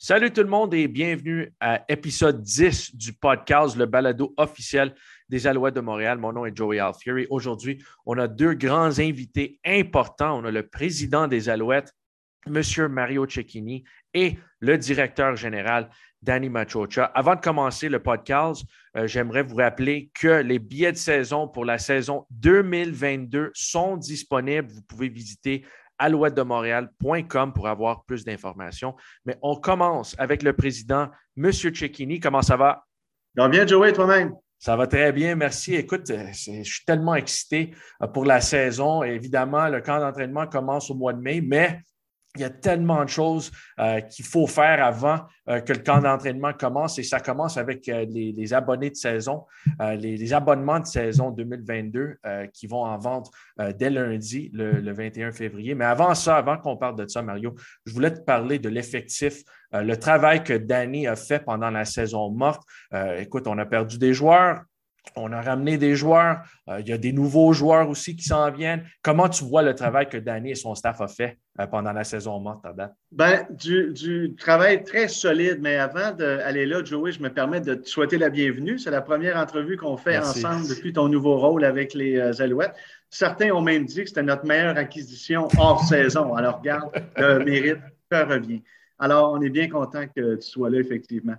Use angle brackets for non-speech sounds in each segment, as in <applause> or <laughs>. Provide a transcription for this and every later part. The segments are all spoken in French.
Salut tout le monde et bienvenue à épisode 10 du podcast, le balado officiel des Alouettes de Montréal. Mon nom est Joey Alfieri. Aujourd'hui, on a deux grands invités importants. On a le président des Alouettes, M. Mario Cecchini, et le directeur général, Danny Machocha. Avant de commencer le podcast, euh, j'aimerais vous rappeler que les billets de saison pour la saison 2022 sont disponibles. Vous pouvez visiter alouette-de-montréal.com pour avoir plus d'informations. Mais on commence avec le président, M. Cecchini. Comment ça va? Ça va bien, Joey, toi-même? Ça va très bien, merci. Écoute, euh, je suis tellement excité euh, pour la saison. Évidemment, le camp d'entraînement commence au mois de mai, mais il y a tellement de choses euh, qu'il faut faire avant euh, que le camp d'entraînement commence et ça commence avec euh, les, abonnés de saison, les, abonnements de saison 2022 qui vont en vente dès lundi, le, 21 février. Mais avant ça, avant qu'on parle de ça, Mario, je voulais te parler de l'effectif, le travail que Danny a fait pendant la saison morte. écoute, on a perdu des joueurs, on a ramené des joueurs. Euh, il y a des nouveaux joueurs aussi qui s'en viennent. Comment tu vois le travail que Danny et son staff ont fait euh, pendant la saison morte à date? Ben, du, travail très solide. Mais avant d'aller là, Joey, je me permets de te souhaiter la bienvenue. C'est la première entrevue qu'on fait ensemble depuis ton nouveau rôle avec les euh, Alouettes. Certains ont même dit que c'était notre meilleure acquisition hors <laughs> saison. Alors, regarde, le mérite te revient. Alors, on est bien content que tu sois là, effectivement.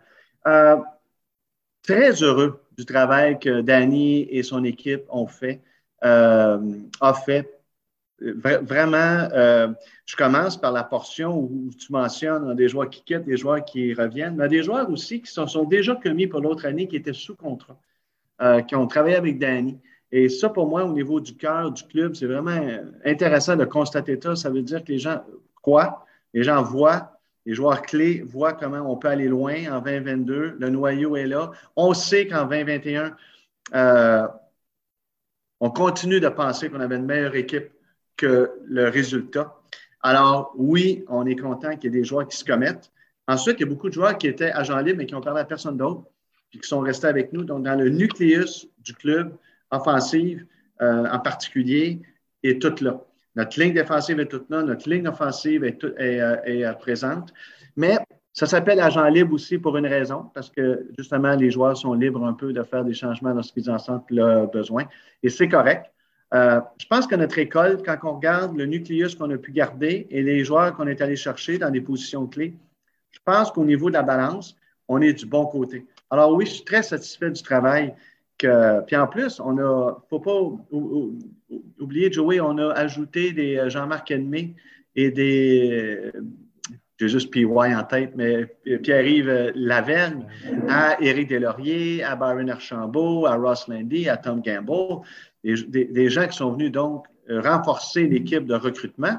très heureux du travail que Danny et son équipe ont fait, euh, a fait. Vraiment, euh, je commence par la portion où tu mentionnes des joueurs qui quittent, des joueurs qui reviennent, mais des joueurs aussi qui se sont, déjà commis pour l'autre année, qui étaient sous contrat, euh, qui ont travaillé avec Danny. Et ça, pour moi, au niveau du cœur du club, c'est vraiment intéressant de constater ça. Ça veut dire que les gens croient, les gens voient les joueurs clés voient comment on peut aller loin en 2022. Le noyau est là. On sait qu'en 2021, euh, on continue de penser qu'on avait une meilleure équipe que le résultat. Alors, oui, on est content qu'il y ait des joueurs qui se commettent. Ensuite, il y a beaucoup de joueurs qui étaient agents libres mais qui ont parlé à personne d'autre, puis qui sont restés avec nous. Donc, dans le nucléus du club, offensive euh, en particulier, est toute là. Notre ligne défensive est toute là, notre ligne offensive est, euh, euh, présente. Mais ça s'appelle agent libre aussi pour une raison, parce que justement, les joueurs sont libres un peu de faire des changements lorsqu'ils en sentent le besoin. Et c'est correct. Euh, je pense que notre école, quand on regarde le nucléus qu'on a pu garder et les joueurs qu'on est allé chercher dans des positions clés, je pense qu'au niveau de la balance, on est du bon côté. Alors oui, je suis très satisfait du travail puis en plus, on a, faut pas oublier, Joey, on a ajouté des euh, Jean-Marc Edmé et des, j'ai juste PY en tête, mais Pierre-Yves Lavergne, à Éric Deslauriers, à Byron Archambault, à Ross Landy, à Tom Gamble, des, gens qui sont venus donc renforcer l'équipe de recrutement,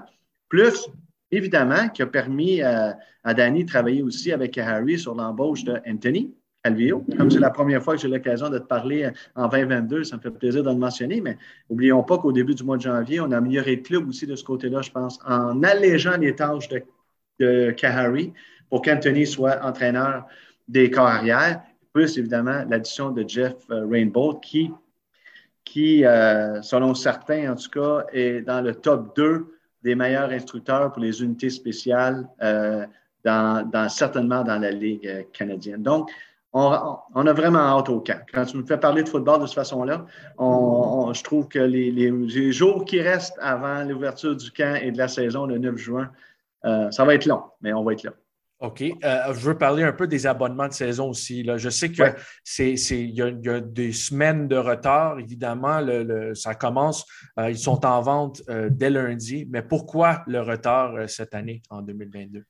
plus évidemment qui a permis à, à Danny de travailler aussi avec Harry sur l'embauche de Anthony. Comme c'est la première fois que j'ai l'occasion de te parler en 2022, ça me fait plaisir de le mentionner, mais n'oublions pas qu'au début du mois de janvier, on a amélioré le club aussi de ce côté-là, je pense, en allégeant les tâches de, de Kahari pour qu'Anthony soit entraîneur des corps arrière, plus évidemment l'addition de Jeff euh, Rainbow qui, qui euh, selon certains en tout cas, est dans le top 2 des meilleurs instructeurs pour les unités spéciales, euh, dans, certainement dans la Ligue canadienne. Donc, on, a vraiment hâte au camp. Quand tu me fais parler de football de cette façon-là, je trouve que les, jours qui restent avant l'ouverture du camp et de la saison le 9 juin, euh, ça va être long, mais on va être là. OK. Euh, je veux parler un peu des abonnements de saison aussi. Là. Je sais qu'il y, a des semaines de retard, évidemment. ça commence, euh, ils sont en vente dès lundi. Mais pourquoi le retard cette année, en 2022?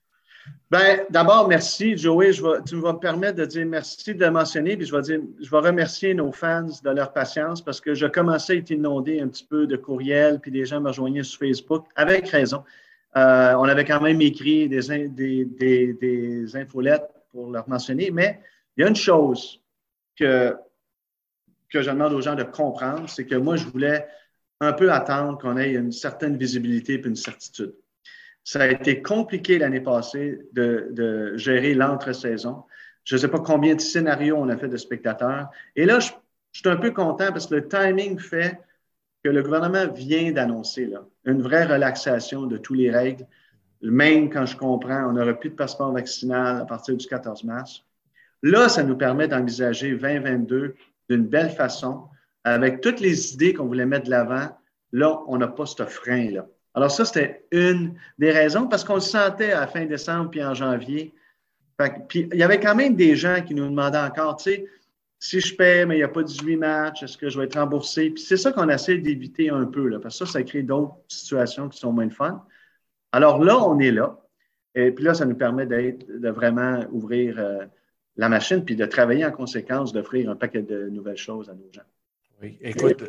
Ben, d'abord, merci, Joey. tu vas me permettre de dire merci de mentionner, puis je vais, dire, je vais remercier nos fans de leur patience parce que je commençais à être inondé un petit peu de courriels, puis des gens me rejoignaient sur Facebook, avec raison. Euh, on avait quand même écrit des, des, des, infolettes pour leur mentionner, mais il y a une chose que, que je demande aux gens de comprendre, c'est que moi, je voulais un peu attendre qu'on ait une certaine visibilité et une certitude. Ça a été compliqué l'année passée de, gérer l'entre-saison. Je ne sais pas combien de scénarios on a fait de spectateurs. Et là, je, suis un peu content parce que le timing fait que le gouvernement vient d'annoncer une vraie relaxation de toutes les règles même quand je comprends, on n'aura plus de passeport vaccinal à partir du 14 mars. Là, ça nous permet d'envisager 2022 d'une belle façon, avec toutes les idées qu'on voulait mettre de l'avant. Là, on n'a pas ce frein-là. Alors, ça, c'était une des raisons parce qu'on le sentait à fin décembre puis en janvier. puis, il y avait quand même des gens qui nous demandaient encore, tu sais, si je paie, mais il n'y a pas 18 matchs, est-ce que je vais être remboursé? Puis c'est ça qu'on essaie d'éviter un peu, là, parce que ça, ça crée d'autres situations qui sont moins fun. Alors là, on est là. Et puis là, ça nous permet d'être, de vraiment ouvrir euh, la machine, puis de travailler en conséquence, d'offrir un paquet de nouvelles choses à nos gens. Oui, écoute,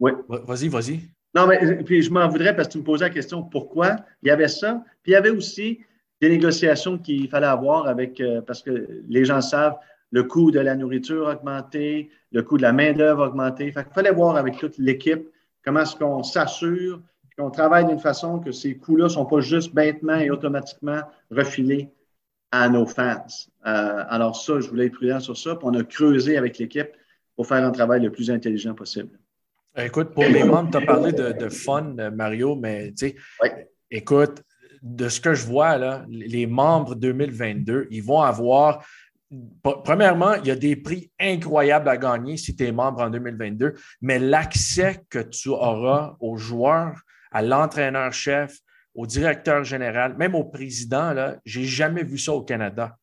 oui. vas-y, vas-y. Non, mais puis je m'en voudrais parce que tu me posais la question pourquoi? Il y avait ça. Puis il y avait aussi des négociations qu'il fallait avoir avec, euh, parce que les gens savent, le coût de la nourriture a augmenté, le coût de la main-d'œuvre a augmenté. Fait il fallait voir avec toute l'équipe comment est-ce qu'on s'assure qu'on travaille d'une façon que ces coûts-là ne sont pas juste bêtement et automatiquement refilés à nos fans. Euh, alors ça, je voulais être prudent sur ça. Puis on a creusé avec l'équipe pour faire un travail le plus intelligent possible. Écoute, pour les membres, tu as parlé de, fun, Mario, mais tu sais, écoute, de ce que je vois, là, les membres 2022, ils vont avoir Premièrement, il y a des prix incroyables à gagner si tu es membre en 2022, mais l'accès que tu auras aux joueurs, à l'entraîneur-chef, au directeur général, même au président, je n'ai jamais vu ça au Canada.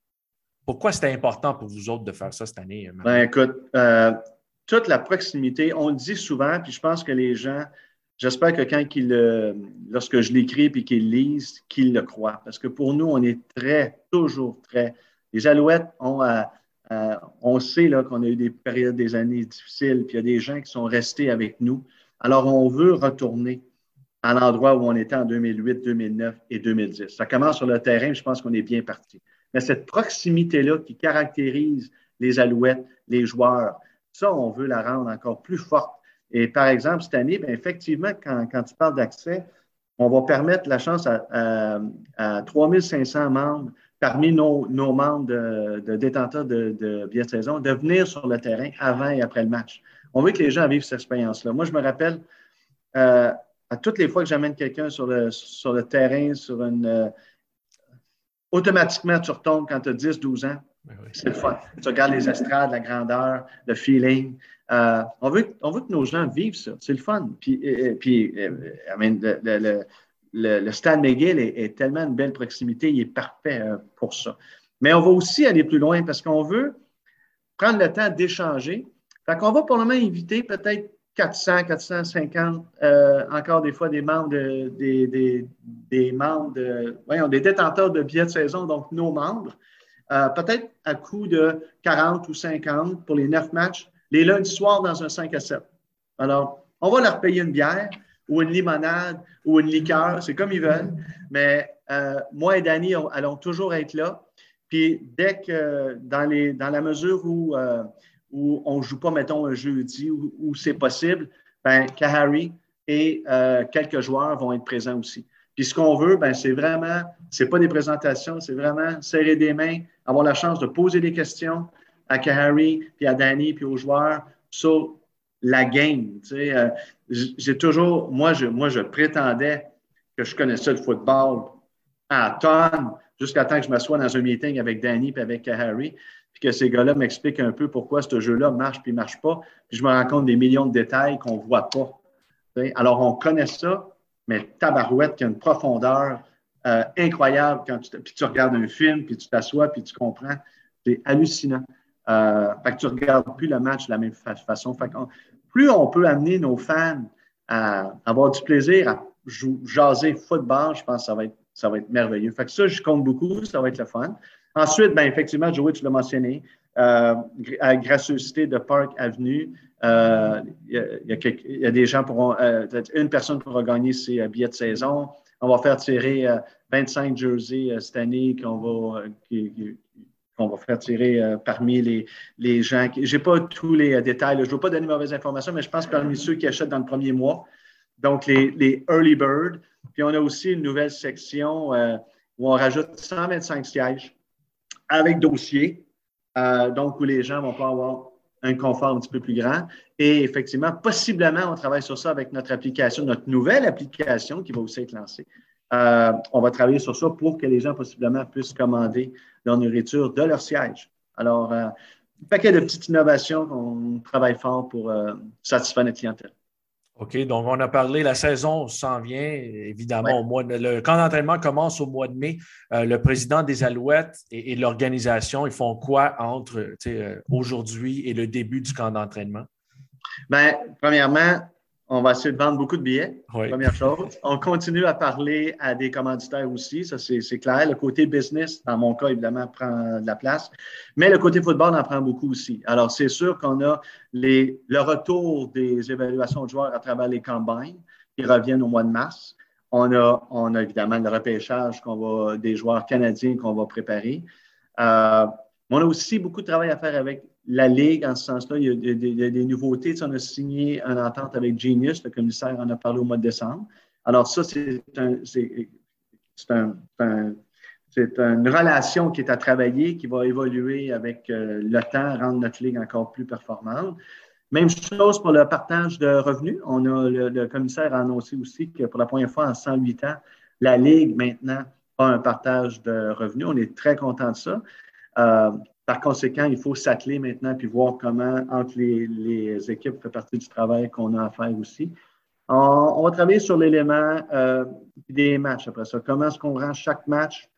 Pourquoi c'était important pour vous autres de faire ça cette année? Ben, écoute, euh, toute la proximité, on le dit souvent, puis je pense que les gens, j'espère que quand ils, lorsque je l'écris et qu'ils lisent, qu'ils le croient. Parce que pour nous, on est très, toujours très. Les Alouettes ont on sait qu'on a eu des périodes, des années difficiles, puis il y a des gens qui sont restés avec nous. Alors, on veut retourner à l'endroit où on était en 2008, 2009 et 2010. Ça commence sur le terrain, je pense qu'on est bien parti. Mais cette proximité-là qui caractérise les Alouettes, les joueurs, ça, on veut la rendre encore plus forte. Et par exemple, cette année, bien, effectivement, quand, quand, tu parles d'accès, on va permettre la chance à, à, 3500 membres parmi nos, nos membres de, détenteurs de, de, billets de saison de venir sur le terrain avant et après le match. On veut que les gens vivent cette expérience-là. Moi, je me rappelle, euh, à toutes les fois que j'amène quelqu'un sur le, sur le terrain, sur une. Euh, automatiquement, tu retombes quand tu as 10, 12 ans. Ben c'est le fun. Tu regardes les estrades, la grandeur, le feeling. Euh, on, veut, on veut que nos gens vivent ça. C'est le fun. Puis, puis euh, le, le, le, Stade McGill est, tellement une belle proximité. Il est parfait euh, pour ça. Mais on va aussi aller plus loin parce qu'on veut prendre le temps d'échanger. Fait qu'on va pour le moment inviter peut-être 400, 450, encore des fois des membres des, des, membres de, des détenteurs de billets de saison, donc nos membres, euh, peut-être à coût de 40 ou 50 pour les neuf matchs, les lundis soirs dans un 5 à 7. Alors, on va leur payer une bière ou une limonade ou une liqueur, c'est comme ils veulent, mais euh, moi et Danny allons toujours être là. Puis dès que, dans, la mesure où, euh, on ne joue pas, mettons, un jeudi, où, c'est possible, ben, Kahari et quelques joueurs vont être présents aussi. Puis ce qu'on veut, ben, c'est vraiment, c'est pas des présentations, c'est vraiment serrer des mains, avoir la chance de poser des questions à Kahari, puis à Danny, puis aux joueurs sur la game. Tu sais, euh, j'ai toujours, moi je, moi, je prétendais que je connaissais le football à tonnes jusqu'à temps que je m'assoie dans un meeting avec Danny puis avec Kahari, puis que ces gars-là m'expliquent un peu pourquoi ce jeu-là marche puis marche pas. Puis je me rends compte des millions de détails qu'on voit pas. Alors, on connaît ça, mais tabarouette qui a une profondeur euh, incroyable quand tu, puis tu regardes un film, puis tu t'assois, puis tu comprends. C'est hallucinant. Euh, fait que tu regardes plus le match de la même façon. Fait plus on peut amener nos fans à avoir du plaisir à jaser football, je pense que ça va être, ça va être merveilleux. Fait que ça, je compte beaucoup, ça va être le fun. Ensuite, ben, effectivement, Joey, tu l'as mentionné, euh, à gracieuseté de Park Avenue, euh, il, y a, des gens pourront, euh, une personne pourra gagner ses billets de saison. On va faire tirer 25 jerseys cette année qu'on va, va faire tirer parmi les, les gens. Je n'ai pas tous les détails. Je ne veux pas donner mauvaises informations, mais je pense parmi ceux qui achètent dans le premier mois. Donc, les, les Early Bird. Puis, on a aussi une nouvelle section où on rajoute 125 sièges avec dossier. Donc, où les gens vont pas avoir un confort un petit peu plus grand. Et effectivement, possiblement, on travaille sur ça avec notre application, notre nouvelle application qui va aussi être lancée on va travailler sur ça pour que les gens possiblement puissent commander leur nourriture de leur siège. Alors, un paquet de petites innovations qu'on travaille fort pour satisfaire notre clientèle. OK, donc on a parlé, la saison s'en vient, évidemment, au mois le camp d'entraînement commence au mois de mai. Euh, le président des Alouettes et, l'organisation, ils font quoi entre euh, aujourd'hui et le début du camp d'entraînement? Bien, premièrement, on va essayer de vendre beaucoup de billets, première chose. On continue à parler à des commanditaires aussi, ça c'est clair. Le côté business, dans mon cas, évidemment, prend de la place, mais le côté football en prend beaucoup aussi. Alors, c'est sûr qu'on a les, le retour des évaluations de joueurs à travers les campagnes qui reviennent au mois de mars. On a, on a évidemment le repêchage qu'on va, des joueurs canadiens qu'on va préparer. Euh, on a aussi beaucoup de travail à faire avec la Ligue, en ce sens-là, il, y a des, nouveautés. on a signé une entente avec Genius, le commissaire en a parlé au mois de décembre. Alors, ça, c'est une relation qui est à travailler, qui va évoluer avec euh, le temps, rendre notre Ligue encore plus performante. Même chose pour le partage de revenus. On a le, commissaire a annoncé aussi que pour la première fois en 108 ans, la Ligue maintenant a un partage de revenus. On est très content de ça. Euh, par conséquent, il faut s'atteler maintenant puis voir comment, entre les, équipes, fait partie du travail qu'on a à faire aussi. On, va travailler sur l'élément euh, des matchs après ça. Comment est-ce qu'on rend chaque match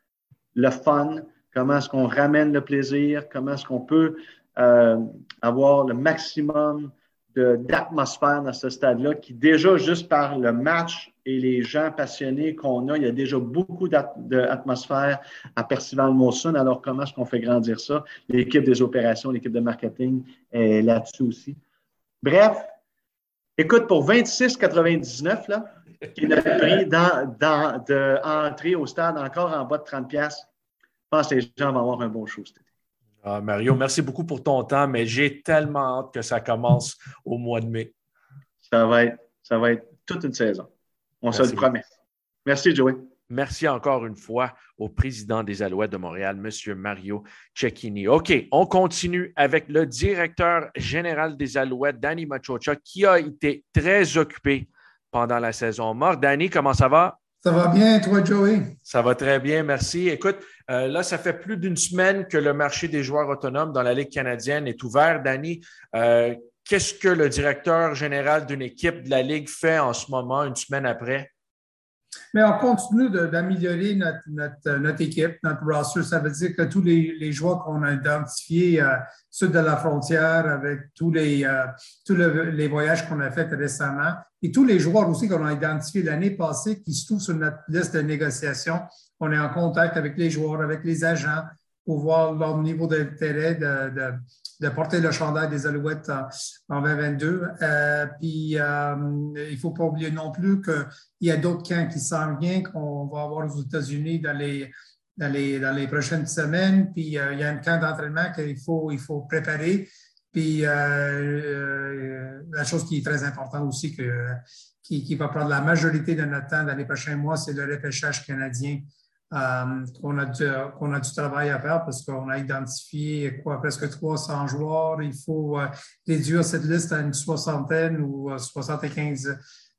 le fun? Comment est-ce qu'on ramène le plaisir? Comment est-ce qu'on peut euh, avoir le maximum d'atmosphère dans ce stade-là qui, déjà, juste par le match et les gens passionnés qu'on a, il y a déjà beaucoup d'atmosphère à Percival Monson. Alors, comment est-ce qu'on fait grandir ça? L'équipe des opérations, l'équipe de marketing est là-dessus aussi. Bref, écoute, pour 26,99, là, qui est notre prix d'entrée au stade encore en bas de 30$, je pense que les gens vont avoir un bon show. Ah, Mario, merci beaucoup pour ton temps, mais j'ai tellement hâte que ça commence au mois de mai. Ça va être, ça va être toute une saison. On se le promet. Merci, Joey. Merci encore une fois au président des Alouettes de Montréal, M. Mario Cecchini. OK, on continue avec le directeur général des Alouettes, Danny Machocha, qui a été très occupé pendant la saison morte. Danny, comment ça va? Ça va bien, toi, Joey? Ça va très bien, merci. Écoute, euh, là, ça fait plus d'une semaine que le marché des joueurs autonomes dans la Ligue canadienne est ouvert. Danny, euh, qu'est-ce que le directeur général d'une équipe de la Ligue fait en ce moment, une semaine après? Mais on continue d'améliorer notre, équipe, notre roster. Ça veut dire que tous les, joueurs qu'on a identifiés euh, sud de la frontière, avec tous les, euh, tous les voyages qu'on a faits récemment, et tous les joueurs aussi qu'on a identifiés l'année passée qui se trouvent sur notre liste de négociation, on est en contact avec les joueurs, avec les agents pour voir leur niveau d'intérêt de, de porter le chandail des Alouettes en, 2022. Euh, puis, euh, il ne faut pas oublier non plus qu'il y a d'autres camps qui s'en viennent, qu'on va avoir aux États-Unis dans les, dans, les, dans les prochaines semaines. Puis, euh, il y a un camp d'entraînement qu'il faut, il faut préparer. Puis, la chose qui est très importante aussi, que, qui, qui va prendre la majorité de notre temps dans les prochains mois, c'est le repêchage canadien qu'on a, du, travail à faire parce qu'on a identifié quoi, presque 300 joueurs. Il faut euh, réduire cette liste à une soixantaine ou 75. Euh,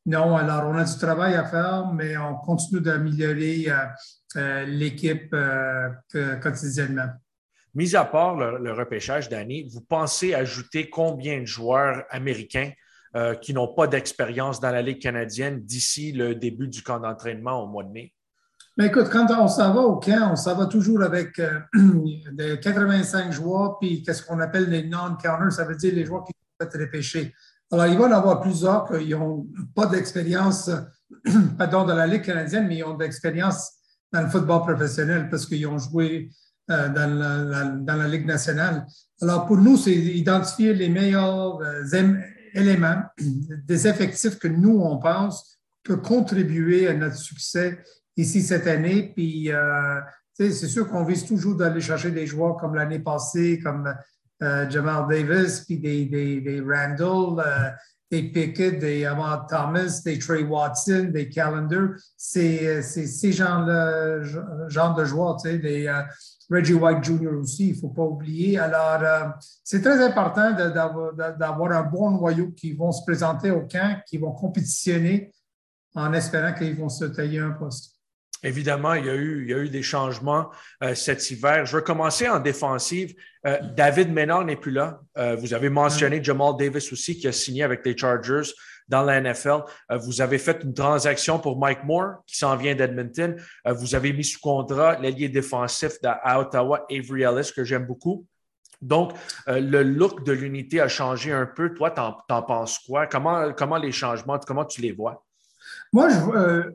non, alors on a du travail à faire, mais on continue d'améliorer l'équipe quotidiennement. Mis à part le, repêchage d'année, vous pensez ajouter combien de joueurs américains qui n'ont pas d'expérience dans la Ligue canadienne d'ici le début du camp d'entraînement au mois de mai? Mais écoute, quand on s'en va au camp, on s'en va toujours avec euh, <clears throat> 85 joueurs, puis qu'est-ce qu'on appelle les non-counters, ça veut dire les joueurs qui sont être repêchés. Alors, il va y en avoir plusieurs qui n'ont pas d'expérience, <clears throat> pardon, dans la Ligue canadienne, mais ils ont d'expérience dans le football professionnel parce qu'ils ont joué euh, dans, la, dans, la, Ligue nationale. Alors, pour nous, c'est identifier les meilleurs euh, éléments <clears throat> des effectifs que nous, on pense, peut contribuer à notre succès ici cette année. Puis, euh, c'est sûr qu'on vise toujours d'aller chercher des joueurs comme l'année passée, comme euh, Jamal Davis, puis des, des, Randall, euh, des Pickett, des Amand Thomas, des Trey Watson, des Callender. C'est ces genres, genre de joueurs, des Reggie White Jr. aussi, il ne faut pas oublier. Alors, c'est très important d'avoir un bon noyau qui vont se présenter au camp, qui vont compétitionner en espérant qu'ils vont se tailler un poste. Évidemment, il y a eu, il y a eu des changements euh, cet hiver. Je vais commencer en défensive. Euh, David Ménard n'est plus là. Euh, vous avez mentionné Jamal Davis aussi qui a signé avec les Chargers dans la NFL. vous avez fait une transaction pour Mike Moore qui s'en vient d'Edmonton. vous avez mis sous contrat l'ailier défensif à Ottawa, Avery Ellis, que j'aime beaucoup. Donc, le look de l'unité a changé un peu. Toi, t'en, en penses quoi? Comment, comment les changements, comment tu les vois? Moi, je,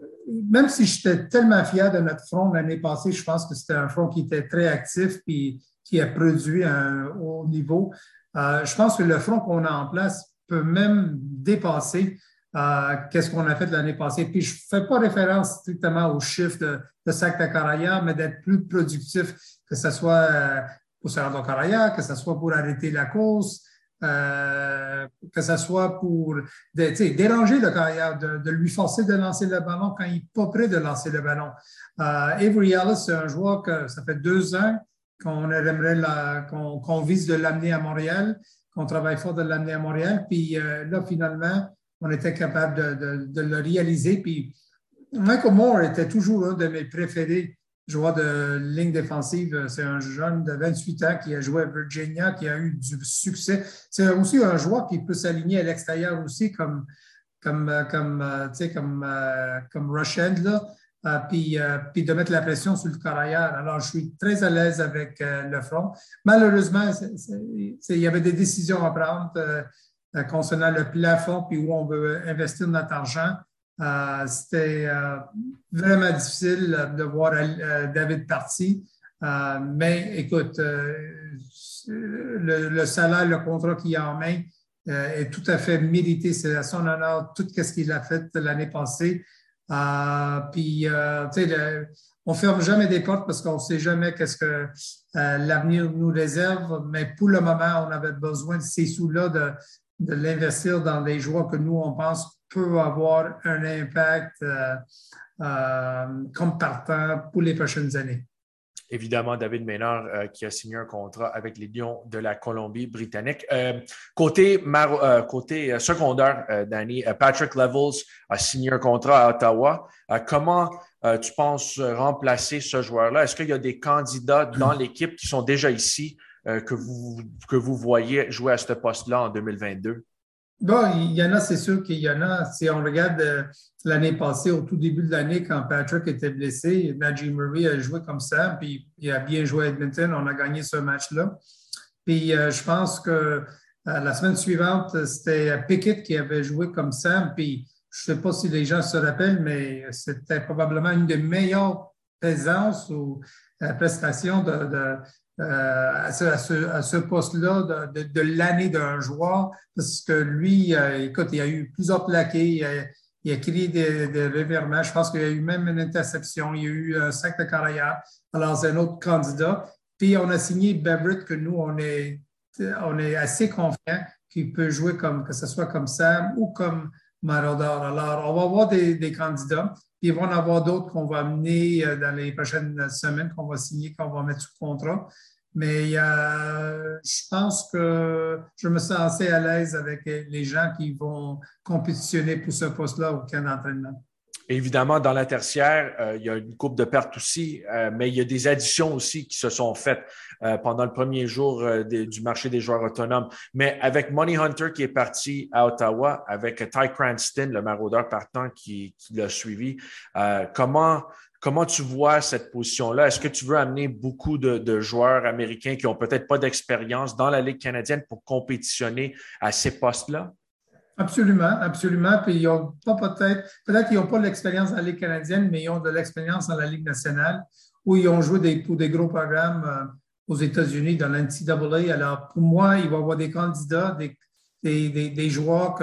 même si j'étais tellement fier de notre front l'année passée, je pense que c'était un front qui était très actif et qui a produit un haut niveau. Euh, je pense que le front qu'on a en place peut même dépasser euh, qu'est-ce qu'on a fait l'année passée. Puis je ne fais pas référence strictement au chiffre de, de sac de Caraya, mais d'être plus productif, que ce soit euh, pour se rendre au Caraya, que ce soit pour arrêter la course, euh, que ce soit pour déranger le carrière, de, lui forcer de lancer le ballon quand il n'est pas prêt de lancer le ballon. Euh, Avery Ellis, c'est un joueur que ça fait deux ans qu'on aimerait qu'on vise de l'amener à Montréal, qu'on travaille fort de l'amener à Montréal. Puis euh, là, finalement, on était capable de, de, le réaliser. Puis Michael Moore était toujours un de mes préférés joueur de ligne défensive. C'est un jeune de 28 ans qui a joué à Virginia, qui a eu du succès. C'est aussi un joueur qui peut s'aligner à l'extérieur aussi, comme, comme, comme, euh, comme, euh, comme rush end. Euh, puis, puis, de mettre la pression sur le carrière. Alors, je suis très à l'aise avec le front. Malheureusement, il y avait des décisions à prendre concernant le plafond, puis où on veut investir notre argent. Euh, c'était euh, vraiment difficile de voir euh, David parti. mais écoute, le, salaire, le contrat qu'il a en main est tout à fait mérité. C'est à son honneur tout ce qu'il a fait l'année passée. puis, tu sais, on ferme jamais des portes parce qu'on ne sait jamais qu'est-ce que l'avenir nous réserve. Mais pour le moment, on avait besoin de ces sous-là de, de l'investir dans des joueurs que nous, on pense peut avoir un impact euh, euh, comme partant pour les prochaines années. Évidemment, David Maynard euh, qui a signé un contrat avec les Lions de la Colombie-Britannique. côté, côté secondaire, Danny, Patrick Levels a signé un contrat à Ottawa. comment tu penses remplacer ce joueur-là? Est-ce qu'il y a des candidats dans l'équipe qui sont déjà ici que, vous, que vous voyez jouer à ce poste-là en 2022? Bon, il y en a, c'est sûr qu'il y en a. Si on regarde euh, l'année passée, au tout début de l'année, quand Patrick était blessé, Najee Murray a joué comme ça, puis il a bien joué à Edmonton. On a gagné ce match-là. Puis euh, je pense que euh, la semaine suivante, c'était Pickett qui avait joué comme ça. Puis je ne sais pas si les gens se rappellent, mais c'était probablement une des meilleures présences ou prestations de, à ce, poste-là de, l'année d'un joueur, parce que lui, euh, écoute, il a eu plusieurs plaqués, il a, créé des, des. Je pense qu'il y a eu même une interception, il y a eu un sac de carrière. Alors, c'est un autre candidat. Puis, on a signé Beverett, que nous, on est, on est assez confiant qu'il peut jouer comme, que ce soit comme Sam ou comme Marodor. Alors, on va avoir des, candidats. Puis, il va en avoir d'autres qu'on va amener euh, dans les prochaines semaines, qu'on va signer, qu'on va mettre sous contrat. Mais euh, je pense que je me sens assez à l'aise avec les gens qui vont compétitionner pour ce poste-là au camp d'entraînement. Évidemment, dans la tertiaire, euh, il y a une coupe de pertes aussi, euh, mais il y a des additions aussi qui se sont faites pendant le premier jour du marché des joueurs autonomes. Mais avec Money Hunter qui est parti à Ottawa, avec Ty Cranston, le maraudeur partant qui l'a suivi, comment Comment tu vois cette position-là? Est-ce que tu veux amener beaucoup de, joueurs américains qui n'ont peut-être pas d'expérience dans la Ligue canadienne pour compétitionner à ces postes-là? Absolument, absolument. Puis ils ont pas peut-être, peut-être qu'ils n'ont pas l'expérience dans la Ligue canadienne, mais ils ont de l'expérience dans la Ligue nationale où ils ont joué pour des gros programmes euh, aux États-Unis dans l'NCAA. Alors, pour moi, il va y avoir des candidats, des, des, joueurs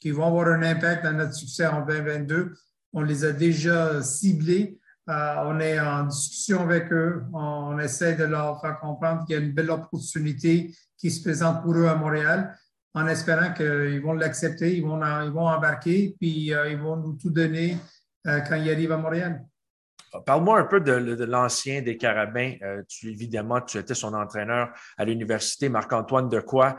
qui vont avoir un impact dans notre succès en 2022. On les a déjà ciblés. Euh, on est en discussion avec eux. On essaie de leur faire comprendre qu'il y a une belle opportunité qui se présente pour eux à Montréal, en espérant qu'ils vont l'accepter, ils vont, ils vont embarquer, puis euh, ils vont nous tout donner euh, quand ils arrivent à Montréal. Parle-moi un peu de, l'ancien des Carabins. tu, évidemment, tu étais son entraîneur à l'université, Marc-Antoine Decoy.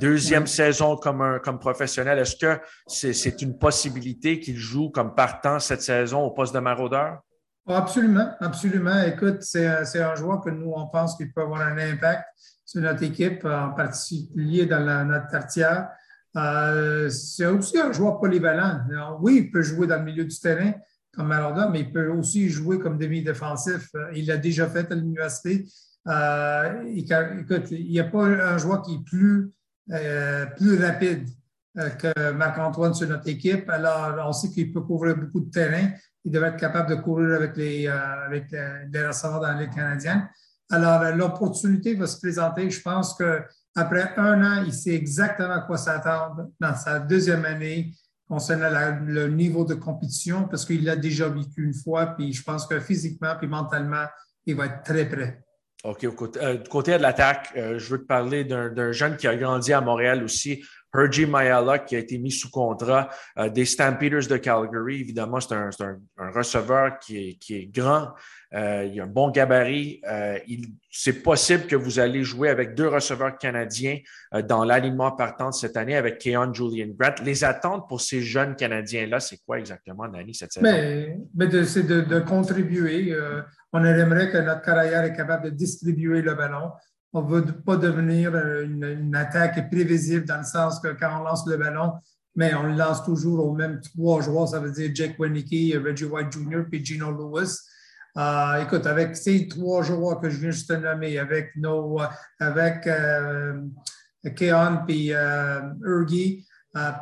deuxième saison comme, comme professionnel. Est-ce que c'est une possibilité qu'il joue comme partant cette saison au poste de maraudeur? Absolument, absolument. Écoute, c'est un joueur que nous, on pense qu'il peut avoir un impact sur notre équipe, en particulier dans notre quartière. Euh, c'est aussi un joueur polyvalent. oui, il peut jouer dans le milieu du terrain comme Maradona, mais il peut aussi jouer comme demi-défensif. Il l'a déjà fait à l'université. Euh, écoute, il n'y a pas un joueur qui est plus, euh, plus rapide que Marc-Antoine sur notre équipe. Alors, on sait qu'il peut couvrir beaucoup de terrain il devrait être capable de courir avec les, euh, avec euh, receveurs dans la Ligue canadienne. Alors, euh, l'opportunité va se présenter. Je pense qu'après un an, il sait exactement à quoi s'attendre dans sa deuxième année concernant le niveau de compétition parce qu'il l'a déjà vécu une fois. Puis je pense que physiquement puis mentalement, il va être très prêt. OK. du côté de l'attaque, je veux te parler d'un jeune qui a grandi à Montréal aussi, Hergy Mayala qui a été mis sous contrat euh, des Stampeders de Calgary. Évidemment, c'est un, receveur qui est, qui est grand. Euh, il a un bon gabarit. Euh, c'est possible que vous allez jouer avec deux receveurs canadiens dans l'alignement partant cette année avec Keon Julian Grant. Les attentes pour ces jeunes Canadiens-là, c'est quoi exactement, Danny, cette saison? Mais, c'est de, de, contribuer. on aimerait que notre carrière est capable de distribuer le ballon. On ne veut pas devenir euh, une, attaque prévisible dans le sens que quand on lance le ballon, mais on le lance toujours aux mêmes trois joueurs, ça veut dire Jake Winicky, Reggie White Jr. puis Gino Lewis. Euh, écoute, avec ces trois joueurs que je viens juste de nommer, avec nos, avec euh, Keon puis euh,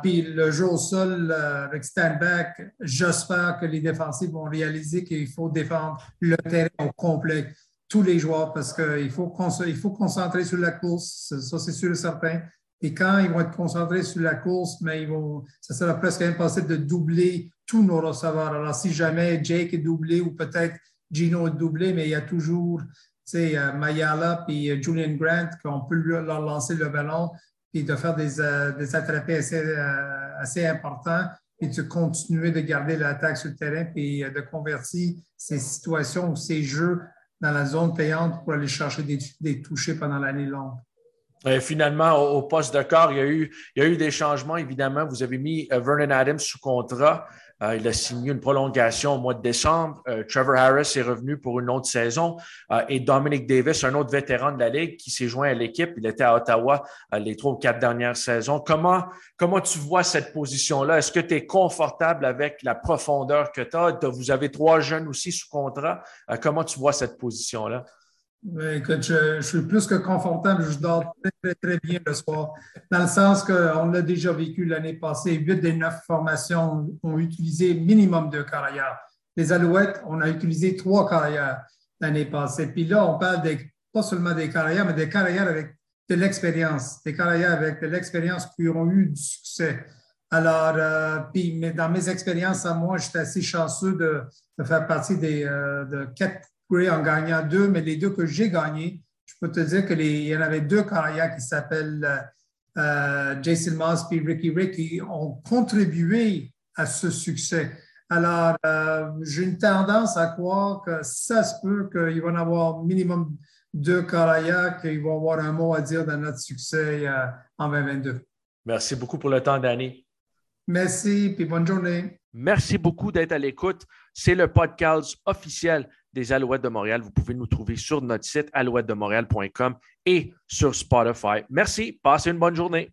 puis le jeu au sol avec stand-back, j'espère que les défensifs vont réaliser qu'il faut défendre le terrain au complet tous les joueurs parce qu'il faut, il faut concentrer sur la course, ça c'est sûr et certain. Et quand ils vont être concentrés sur la course, mais ils vont, ça sera presque impossible de doubler tous nos receveurs. Alors, si jamais Jake est doublé ou peut-être Gino est doublé, mais il y a toujours euh, Mayala et euh, Julian Grant qu'on peut leur lancer le ballon et de faire des, euh, des attrapés assez, assez importants et de continuer de garder l'attaque sur le terrain et de convertir ces situations ou ces jeux dans la zone payante pour aller chercher des, des touchés pendant l'année longue. Et finalement, au, poste de corps, il y, a eu, il y a eu des changements, évidemment. Vous avez mis euh, Vernon Adams sous contrat. Euh, il a signé une prolongation au mois de décembre. Euh, Trevor Harris est revenu pour une autre saison. Euh, et Dominic Davis, un autre vétéran de la Ligue qui s'est joint à l'équipe. Il était à Ottawa les trois ou quatre dernières saisons. Comment, comment tu vois cette position-là? Est-ce que tu es confortable avec la profondeur que tu as? Vous avez trois jeunes aussi sous contrat. comment tu vois cette position-là? Écoute, je, suis plus que confortable. Je dors très, très, très bien le soir. Dans le sens qu'on l'a déjà vécu l'année passée. Huit des neuf formations ont utilisé minimum deux carrières. Les Alouettes, on a utilisé trois carrières l'année passée. Puis là, on parle pas seulement des carrières, mais des carrières avec de l'expérience. Des carrières avec de l'expérience qui ont eu du succès. Alors, euh, puis, mais dans mes expériences à moi, j'étais assez chanceux de, faire partie des euh, de quatre en gagnant deux, mais les deux que j'ai gagnés, je peux te dire qu'il y en avait deux carrières qui s'appellent euh, euh, Jason Moss et Ricky Rick qui ont contribué à ce succès. Alors, euh, j'ai une tendance à croire que ça se peut qu'il va en avoir minimum deux carrières qui vont avoir un mot à dire dans notre succès en 2022. Merci beaucoup pour le temps, Danny. Merci, puis bonne journée. Merci beaucoup d'être à l'écoute. C'est le podcast officiel des Alouettes de Montréal. Vous pouvez nous trouver sur notre site alouettedemontréal.com et sur Spotify. Merci. Passez une bonne journée.